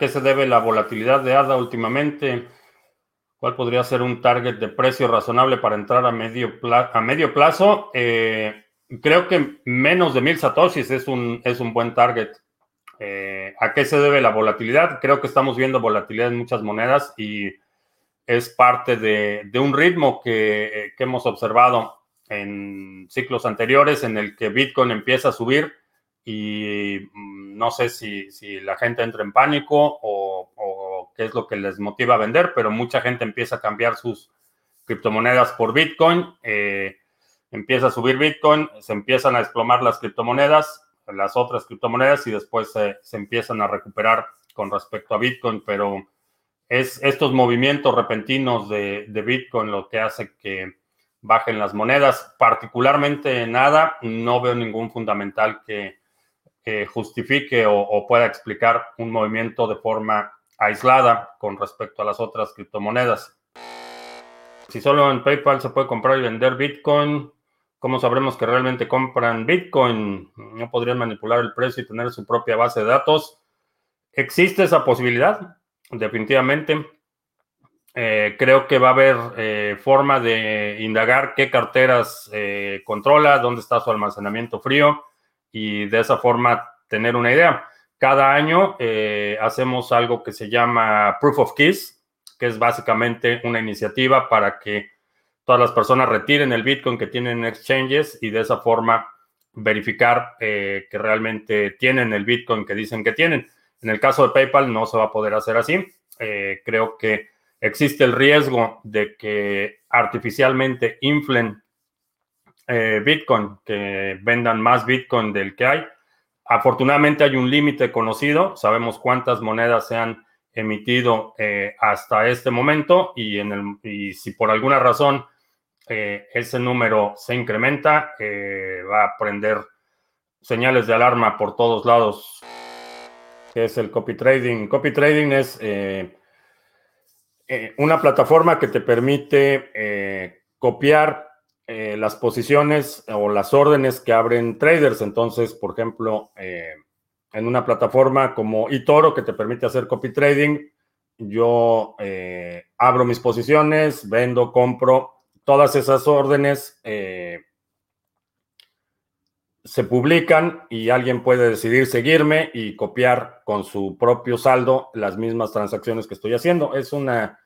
qué se debe la volatilidad de ADA últimamente? ¿Cuál podría ser un target de precio razonable para entrar a medio, a medio plazo? Eh, creo que menos de mil satoshis es un, es un buen target. Eh, ¿A qué se debe la volatilidad? Creo que estamos viendo volatilidad en muchas monedas y es parte de, un ritmo que, que, hemos observado en ciclos anteriores en el que Bitcoin empieza a subir y no sé si, si la gente entra en pánico o, qué es lo que les motiva a vender, pero mucha gente empieza a cambiar sus criptomonedas por Bitcoin, eh, empieza a subir Bitcoin, se empiezan a desplomar las criptomonedas, las otras criptomonedas y después se, se empiezan a recuperar con respecto a Bitcoin, pero es estos movimientos repentinos de, de Bitcoin lo que hace que bajen las monedas, particularmente nada, no veo ningún fundamental que justifique o, pueda explicar un movimiento de forma aislada con respecto a las otras criptomonedas. Si solo en PayPal se puede comprar y vender Bitcoin, ¿cómo sabremos que realmente compran Bitcoin? ¿No podrían manipular el precio y tener su propia base de datos? ¿Existe esa posibilidad? Definitivamente. Eh, creo que va a haber eh, forma de indagar qué carteras eh, controla, dónde está su almacenamiento frío y de esa forma tener una idea. Cada año eh, hacemos algo que se llama Proof of Keys, que es básicamente una iniciativa para que todas las personas retiren el Bitcoin que tienen en exchanges y de esa forma verificar eh, que realmente tienen el Bitcoin que dicen que tienen. En el caso de PayPal no se va a poder hacer así. Eh, creo que existe el riesgo de que artificialmente inflen eh, Bitcoin, que vendan más Bitcoin del que hay. Afortunadamente hay un límite conocido, sabemos cuántas monedas se han emitido eh, hasta este momento y, en el, si por alguna razón eh, ese número se incrementa, va a prender señales de alarma por todos lados. ¿Qué es el copy trading? Copy trading es una plataforma que te permite copiar eh, las posiciones o las órdenes que abren traders. Entonces, por ejemplo, eh, en una plataforma como eToro que te permite hacer copy trading, yo eh, abro mis posiciones, vendo, compro, todas esas órdenes se publican y alguien puede decidir seguirme y copiar con su propio saldo las mismas transacciones que estoy haciendo. Es una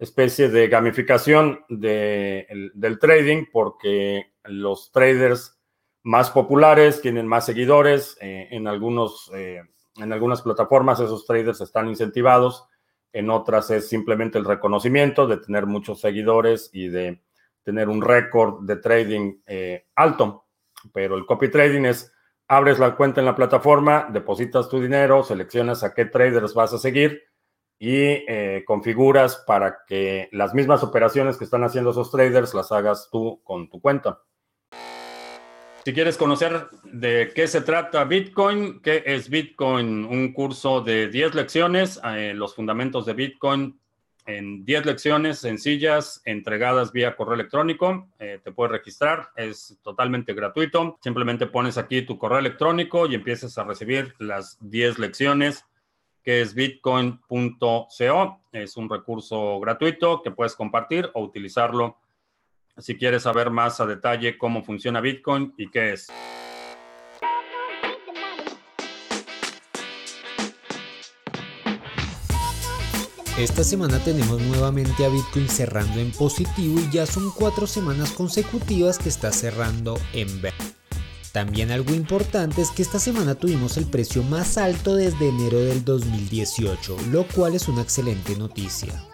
especie de gamificación del trading porque los traders más populares tienen más seguidores. Eh, en, algunos, eh, en algunas plataformas esos traders están incentivados, en otras es simplemente el reconocimiento de tener muchos seguidores y de tener un récord de trading eh, alto. Pero el copy trading es, abres la cuenta en la plataforma, depositas tu dinero, seleccionas a qué traders vas a seguir y eh, configuras para que las mismas operaciones que están haciendo esos traders las hagas tú con tu cuenta. Si quieres conocer de qué se trata Bitcoin, qué es Bitcoin, un curso de 10 lecciones, eh, los fundamentos de Bitcoin en 10 lecciones sencillas entregadas vía correo electrónico. Eh, te puedes registrar, es totalmente gratuito. Simplemente pones aquí tu correo electrónico y empiezas a recibir las 10 lecciones que es bitcoin.co. Es un recurso gratuito que puedes compartir o utilizarlo si quieres saber más a detalle cómo funciona Bitcoin y qué es. Esta semana tenemos nuevamente a Bitcoin cerrando en positivo y ya son cuatro semanas consecutivas que está cerrando en verde. También algo importante es que esta semana tuvimos el precio más alto desde enero del 2018, lo cual es una excelente noticia.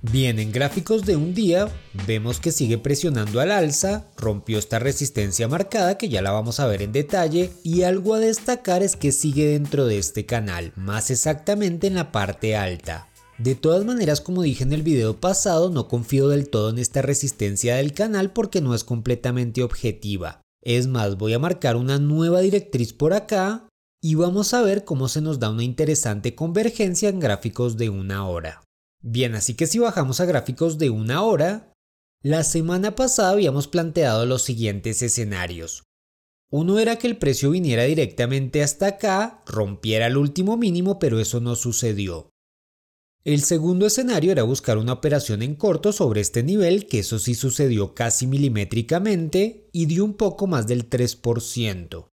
Bien, en gráficos de un día vemos que sigue presionando al alza, rompió esta resistencia marcada que ya la vamos a ver en detalle y algo a destacar es que sigue dentro de este canal, más exactamente en la parte alta. De todas maneras, como dije en el video pasado, no confío del todo en esta resistencia del canal porque no es completamente objetiva. Es más, voy a marcar una nueva directriz por acá y vamos a ver cómo se nos da una interesante convergencia en gráficos de una hora. Bien, así que si bajamos a gráficos de una hora, la semana pasada habíamos planteado los siguientes escenarios. Uno era que el precio viniera directamente hasta acá, rompiera el último mínimo, pero eso no sucedió. El segundo escenario era buscar una operación en corto sobre este nivel, que eso sí sucedió casi milimétricamente y dio un poco más del 3%.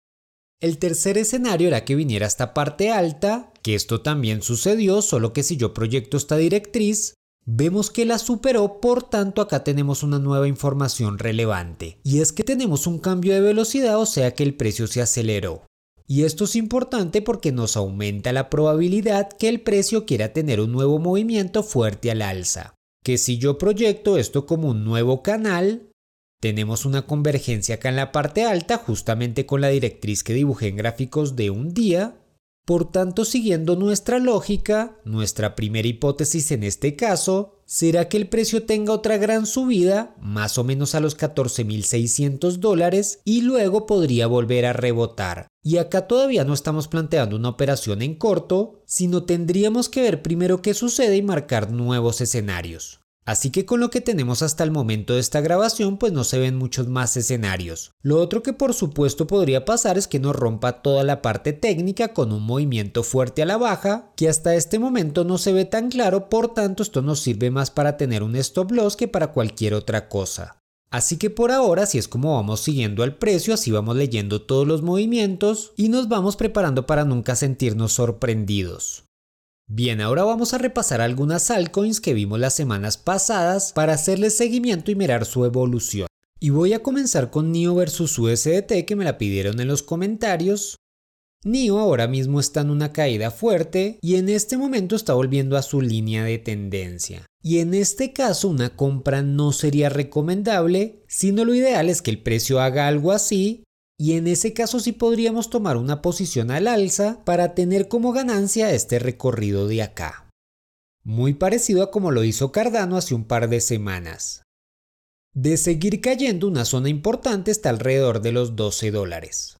El tercer escenario era que viniera esta parte alta, que esto también sucedió, solo que si yo proyecto esta directriz, vemos que la superó, por tanto acá tenemos una nueva información relevante. Y es que tenemos un cambio de velocidad, o sea que el precio se aceleró. Y esto es importante porque nos aumenta la probabilidad que el precio quiera tener un nuevo movimiento fuerte al alza. Que si yo proyecto esto como un nuevo canal, tenemos una convergencia acá en la parte alta justamente con la directriz que dibujé en gráficos de un día. Por tanto, siguiendo nuestra lógica, nuestra primera hipótesis en este caso será que el precio tenga otra gran subida, más o menos a los 14.600 dólares, y luego podría volver a rebotar. Y acá todavía no estamos planteando una operación en corto, sino tendríamos que ver primero qué sucede y marcar nuevos escenarios. Así que con lo que tenemos hasta el momento de esta grabación pues no se ven muchos más escenarios. Lo otro que por supuesto podría pasar es que nos rompa toda la parte técnica con un movimiento fuerte a la baja que hasta este momento no se ve tan claro por tanto esto nos sirve más para tener un stop loss que para cualquier otra cosa. Así que por ahora, si es como vamos siguiendo al precio, así vamos leyendo todos los movimientos y nos vamos preparando para nunca sentirnos sorprendidos. Bien, ahora vamos a repasar algunas altcoins que vimos las semanas pasadas para hacerles seguimiento y mirar su evolución. Y voy a comenzar con NIO versus USDT que me la pidieron en los comentarios. NIO ahora mismo está en una caída fuerte y en este momento está volviendo a su línea de tendencia. Y en este caso una compra no sería recomendable, sino lo ideal es que el precio haga algo así y en ese caso sí podríamos tomar una posición al alza para tener como ganancia este recorrido de acá. Muy parecido a como lo hizo Cardano hace un par de semanas. De seguir cayendo, una zona importante está alrededor de los 12 dólares.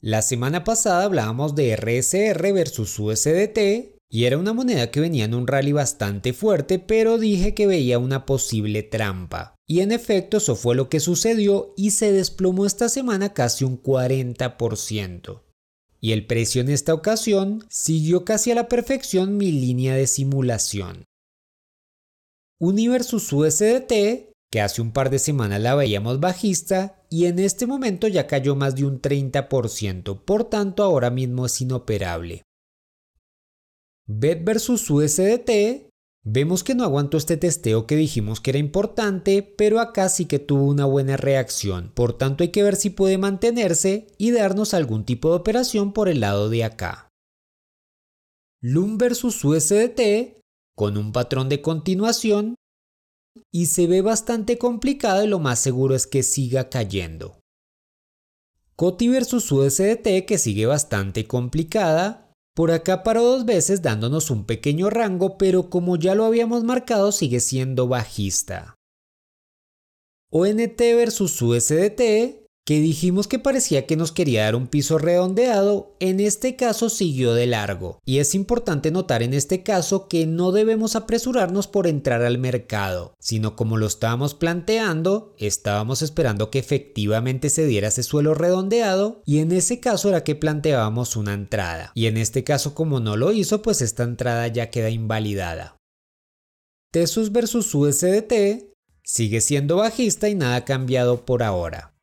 La semana pasada hablábamos de RSR versus USDT y era una moneda que venía en un rally bastante fuerte, pero dije que veía una posible trampa. Y en efecto eso fue lo que sucedió y se desplomó esta semana casi un 40%. Y el precio en esta ocasión siguió casi a la perfección mi línea de simulación. Universus USDT, que hace un par de semanas la veíamos bajista, y en este momento ya cayó más de un 30%, por tanto ahora mismo es inoperable. BET versus USDT, vemos que no aguantó este testeo que dijimos que era importante, pero acá sí que tuvo una buena reacción, por tanto hay que ver si puede mantenerse y darnos algún tipo de operación por el lado de acá. LUM versus USDT, con un patrón de continuación, y se ve bastante complicado y lo más seguro es que siga cayendo. COTI versus USDT que sigue bastante complicada por acá paró dos veces dándonos un pequeño rango, pero como ya lo habíamos marcado sigue siendo bajista. ONT versus USDT que dijimos que parecía que nos quería dar un piso redondeado, en este caso siguió de largo. Y es importante notar en este caso que no debemos apresurarnos por entrar al mercado, sino como lo estábamos planteando, estábamos esperando que efectivamente se diera ese suelo redondeado y en ese caso era que planteábamos una entrada. Y en este caso como no lo hizo, pues esta entrada ya queda invalidada. Tesus versus USDT sigue siendo bajista y nada ha cambiado por ahora.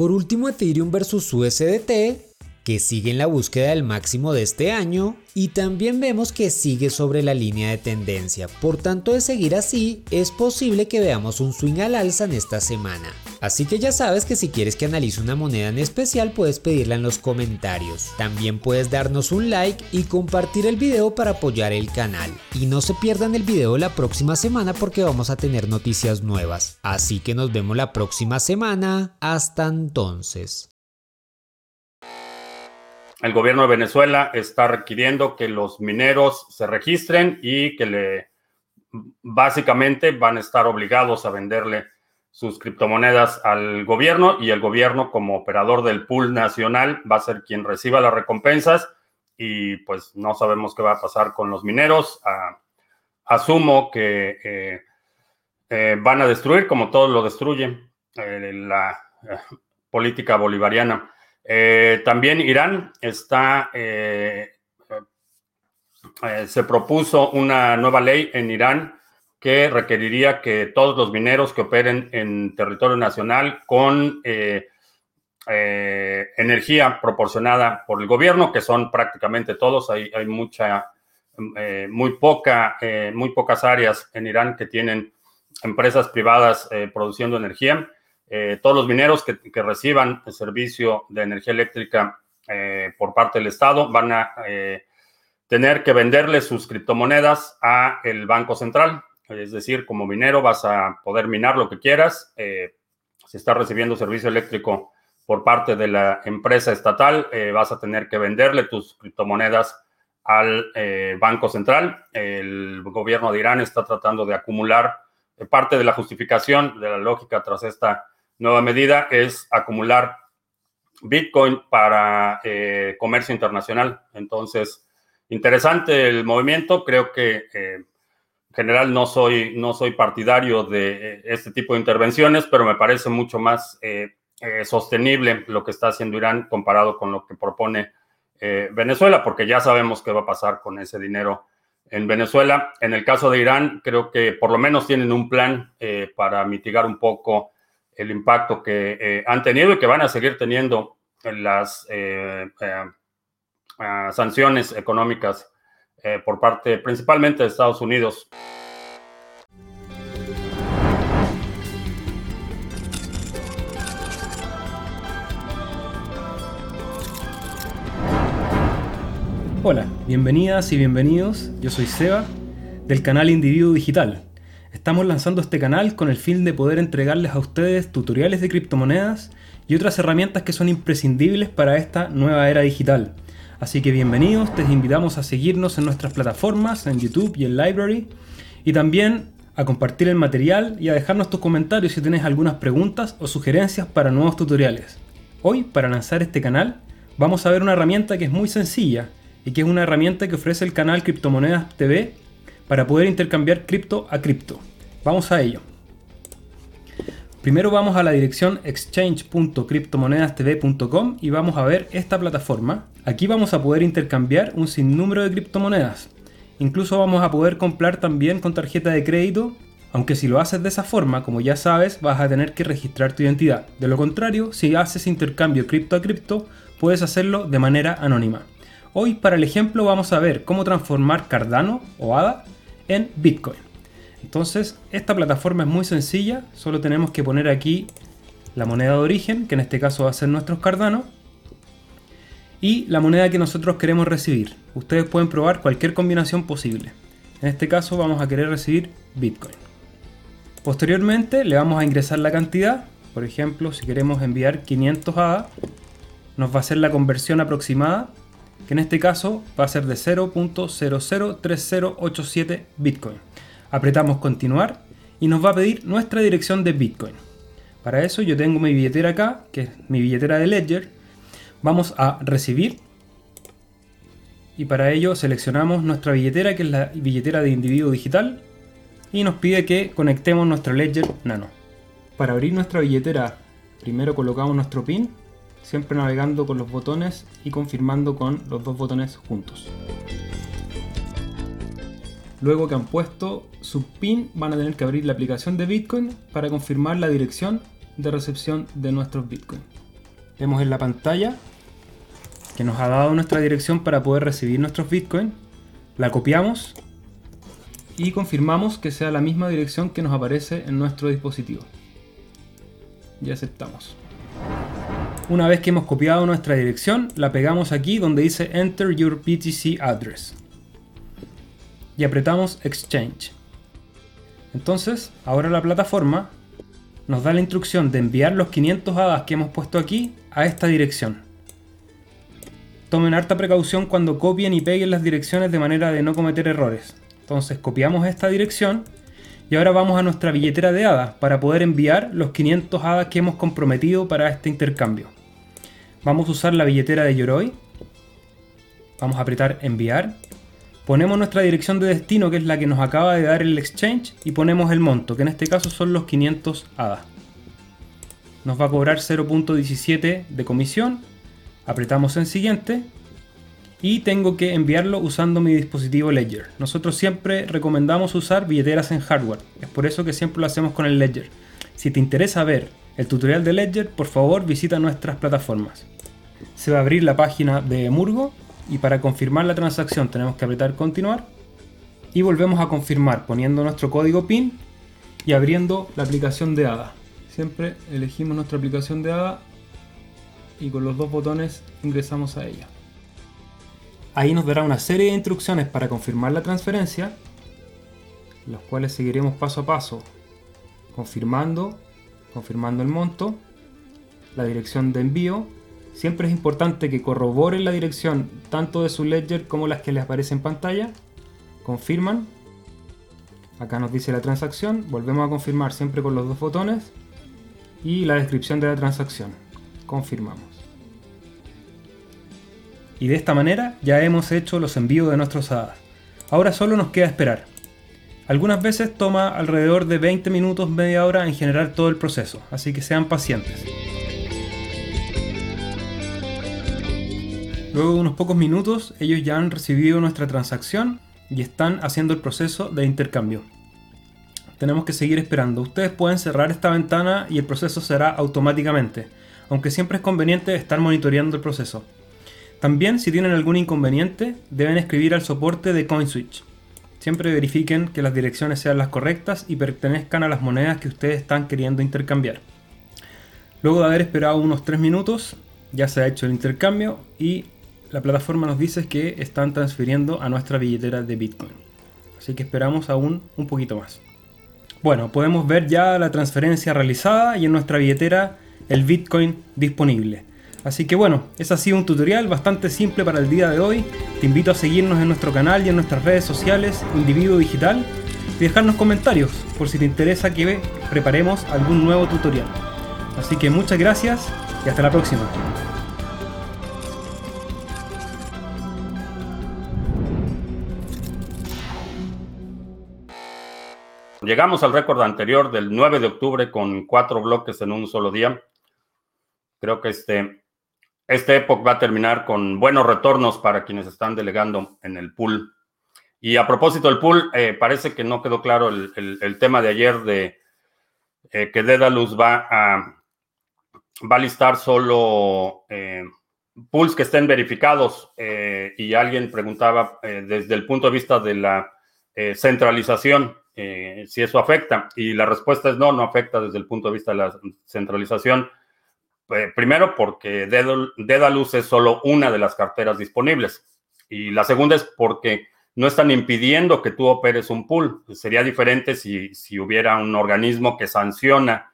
Por último, Ethereum versus USDT, que sigue en la búsqueda del máximo de este año y también vemos que sigue sobre la línea de tendencia. Por tanto, de seguir así, es posible que veamos un swing al alza en esta semana. Así que ya sabes que si quieres que analice una moneda en especial puedes pedirla en los comentarios. También puedes darnos un like y compartir el video para apoyar el canal. Y no se pierdan el video la próxima semana porque vamos a tener noticias nuevas. Así que nos vemos la próxima semana. Hasta entonces el gobierno de Venezuela está requiriendo que los mineros se registren y que le básicamente van a estar obligados a venderle sus criptomonedas al gobierno y el gobierno como operador del pool nacional va a ser quien reciba las recompensas y pues no sabemos qué va a pasar con los mineros. Ah, asumo que eh, eh, van a destruir como todos lo destruyen. Eh, la política bolivariana. También Irán está, se propuso una nueva ley en Irán que requeriría que todos los mineros que operen en territorio nacional con eh, eh, energía proporcionada por el gobierno, que son prácticamente todos, hay, hay mucha, eh, muy poca, muy pocas áreas en Irán que tienen empresas privadas produciendo energía. Todos los mineros que, que, reciban el servicio de energía eléctrica por parte del Estado van a tener que venderle sus criptomonedas a el Banco Central. Es decir, como minero vas a poder minar lo que quieras. Eh, si estás recibiendo servicio eléctrico por parte de la empresa estatal, eh, vas a tener que venderle tus criptomonedas al eh, Banco Central. El gobierno de Irán está tratando de acumular parte de la justificación de la lógica tras esta nueva medida es acumular Bitcoin para comercio internacional. Entonces, interesante el movimiento. Creo que en general no soy, no soy partidario de eh, este tipo de intervenciones, pero me parece mucho más eh, eh, sostenible lo que está haciendo Irán comparado con lo que propone Venezuela, porque ya sabemos qué va a pasar con ese dinero en Venezuela. En el caso de Irán, creo que por lo menos tienen un plan para mitigar un poco el impacto que han tenido y que van a seguir teniendo en las sanciones económicas eh, por parte principalmente de Estados Unidos. Hola, bienvenidas y bienvenidos. Yo soy Seba del canal Individuo Digital. Estamos lanzando este canal con el fin de poder entregarles a ustedes tutoriales de criptomonedas y otras herramientas que son imprescindibles para esta nueva era digital. Así que bienvenidos, te invitamos a seguirnos en nuestras plataformas, en YouTube y en Library. Y también a compartir el material y a dejarnos tus comentarios si tienes algunas preguntas o sugerencias para nuevos tutoriales. Hoy, para lanzar este canal, vamos a ver una herramienta que es muy sencilla y que es una herramienta que ofrece el canal Criptomonedas TV para poder intercambiar cripto a cripto. Vamos a ello. Primero vamos a la dirección exchange.cryptomonedastv.com y vamos a ver esta plataforma. Aquí vamos a poder intercambiar un sinnúmero de criptomonedas. Incluso vamos a poder comprar también con tarjeta de crédito, aunque si lo haces de esa forma, como ya sabes, vas a tener que registrar tu identidad. De lo contrario, si haces intercambio cripto a cripto, puedes hacerlo de manera anónima. Hoy para el ejemplo vamos a ver cómo transformar Cardano o ADA en Bitcoin. Entonces, esta plataforma es muy sencilla, solo tenemos que poner aquí la moneda de origen, que en este caso va a ser nuestros Cardano, y la moneda que nosotros queremos recibir. Ustedes pueden probar cualquier combinación posible. En este caso vamos a querer recibir Bitcoin. Posteriormente le vamos a ingresar la cantidad, por ejemplo, si queremos enviar 500 ADA, nos va a hacer la conversión aproximada, que en este caso va a ser de 0.003087 Bitcoin apretamos continuar y nos va a pedir nuestra dirección de Bitcoin. Para eso yo tengo mi billetera acá, que es mi billetera de Ledger. Vamos a recibir y para ello seleccionamos nuestra billetera, que es la billetera de individuo digital, y nos pide que conectemos nuestro Ledger Nano. Para abrir nuestra billetera, primero colocamos nuestro PIN, siempre navegando con los botones y confirmando con los dos botones juntos. Luego que han puesto su PIN van a tener que abrir la aplicación de Bitcoin para confirmar la dirección de recepción de nuestros Bitcoin. Vemos en la pantalla que nos ha dado nuestra dirección para poder recibir nuestros Bitcoin. La copiamos y confirmamos que sea la misma dirección que nos aparece en nuestro dispositivo. Y aceptamos. Una vez que hemos copiado nuestra dirección, la pegamos aquí donde dice Enter your BTC address y apretamos Exchange. Entonces, ahora la plataforma nos da la instrucción de enviar los 500 hadas que hemos puesto aquí a esta dirección. Tomen harta precaución cuando copien y peguen las direcciones de manera de no cometer errores. Entonces copiamos esta dirección y ahora vamos a nuestra billetera de hadas para poder enviar los 500 hadas que hemos comprometido para este intercambio. Vamos a usar la billetera de Yoroi. Vamos a apretar enviar Ponemos nuestra dirección de destino, que es la que nos acaba de dar el exchange, y ponemos el monto, que en este caso son los 500 ADA. nos va a cobrar 0.17 de comisión. Apretamos en siguiente y tengo que enviarlo usando mi dispositivo Ledger. Nosotros siempre recomendamos usar billeteras en hardware, es por eso que siempre lo hacemos con el Ledger. Si te interesa ver el tutorial de Ledger, por favor visita nuestras plataformas. Se va a abrir la página de Murgo y para confirmar la transacción tenemos que apretar continuar y volvemos a confirmar poniendo nuestro código PIN y abriendo la aplicación de ADA. Siempre elegimos nuestra aplicación de ADA y con los dos botones ingresamos a ella. Ahí nos dará una serie de instrucciones para confirmar la transferencia, los cuales seguiremos paso a paso, confirmando, confirmando el monto, la dirección de envío. Siempre es importante que corroboren la dirección tanto de su ledger como las que les aparece en pantalla. Confirman. Acá nos dice la transacción. Volvemos a confirmar siempre con los dos botones. Y la descripción de la transacción. Confirmamos. Y de esta manera ya hemos hecho los envíos de nuestros hadas. Ahora solo nos queda esperar. Algunas veces toma alrededor de 20 minutos, media hora en generar todo el proceso, así que sean pacientes. Luego de unos pocos minutos, ellos ya han recibido nuestra transacción y están haciendo el proceso de intercambio. Tenemos que seguir esperando. Ustedes pueden cerrar esta ventana y el proceso será automáticamente, aunque siempre es conveniente estar monitoreando el proceso. También, si tienen algún inconveniente, deben escribir al soporte de CoinSwitch. Siempre verifiquen que las direcciones sean las correctas y pertenezcan a las monedas que ustedes están queriendo intercambiar. Luego de haber esperado unos 3 minutos, ya se ha hecho el intercambio y la plataforma nos dice que están transfiriendo a nuestra billetera de Bitcoin. Así que esperamos aún un poquito más. Bueno, podemos ver ya la transferencia realizada y en nuestra billetera el Bitcoin disponible. Así que bueno, es así un tutorial bastante simple para el día de hoy. Te invito a seguirnos en nuestro canal y en nuestras redes sociales Individuo Digital y dejarnos comentarios por si te interesa que preparemos algún nuevo tutorial. Así que muchas gracias y hasta la próxima. Llegamos al récord anterior del 9 de octubre con cuatro bloques en un solo día. Creo que este este época va a terminar con buenos retornos para quienes están delegando en el pool. Y a propósito del pool, eh, parece que no quedó claro el, tema de ayer de eh, que Dedalus va a, va a listar solo eh, pools que estén verificados. y alguien preguntaba desde el punto de vista de la centralización si eso afecta. Y la respuesta es no, no afecta desde el punto de vista de la centralización eh, primero, porque Dedalus es solo una de las carteras disponibles. Y la segunda es porque no están impidiendo que tú operes un pool. Sería diferente si, si hubiera un organismo que sanciona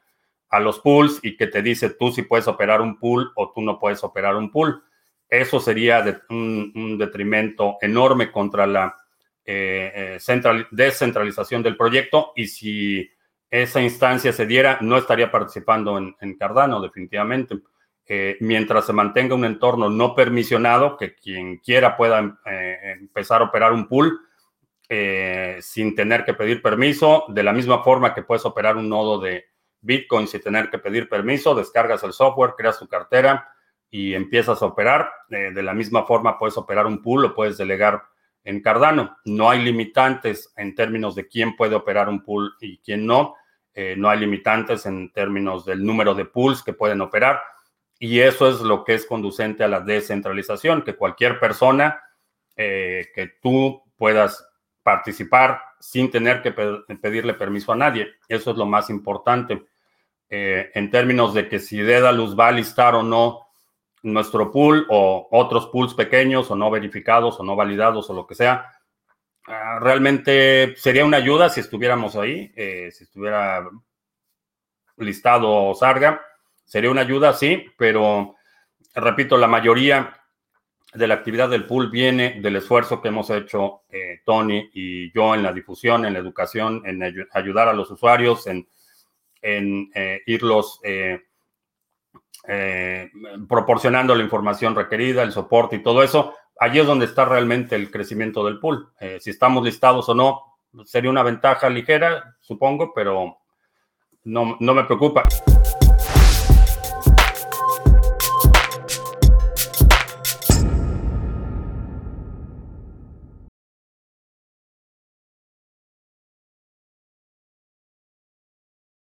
a los pools y que te dice tú si puedes operar un pool o tú no puedes operar un pool. Eso sería un, detrimento enorme contra la eh, eh, descentralización del proyecto y si esa instancia se diera, no estaría participando en, Cardano, definitivamente. Eh, mientras se mantenga un entorno no permisionado, que quien quiera pueda eh, empezar a operar un pool eh, sin tener que pedir permiso, de la misma forma que puedes operar un nodo de Bitcoin sin tener que pedir permiso, descargas el software, creas tu cartera y empiezas a operar. de la misma forma puedes operar un pool o puedes delegar en Cardano. No hay limitantes en términos de quién puede operar un pool y quién no. Eh, no hay limitantes en términos del número de pools que pueden operar. Y eso es lo que es conducente a la descentralización, que cualquier persona eh, que tú puedas participar sin tener que pedirle permiso a nadie. Eso es lo más importante. Eh, en términos de que si Dedalus va a listar o no nuestro pool o otros pools pequeños o no verificados o no validados o lo que sea, ah, realmente sería una ayuda si estuviéramos ahí, eh, si estuviera listado Sarga, sería una ayuda, sí, pero repito, la mayoría de la actividad del pool viene del esfuerzo que hemos hecho eh, Tony y yo en la difusión, en la educación, en ayudar a los usuarios, en, en eh, irlos eh, proporcionando la información requerida, el soporte y todo eso, allí es donde está realmente el crecimiento del pool. Eh, si estamos listados o no, sería una ventaja ligera, supongo, pero no, no me preocupa.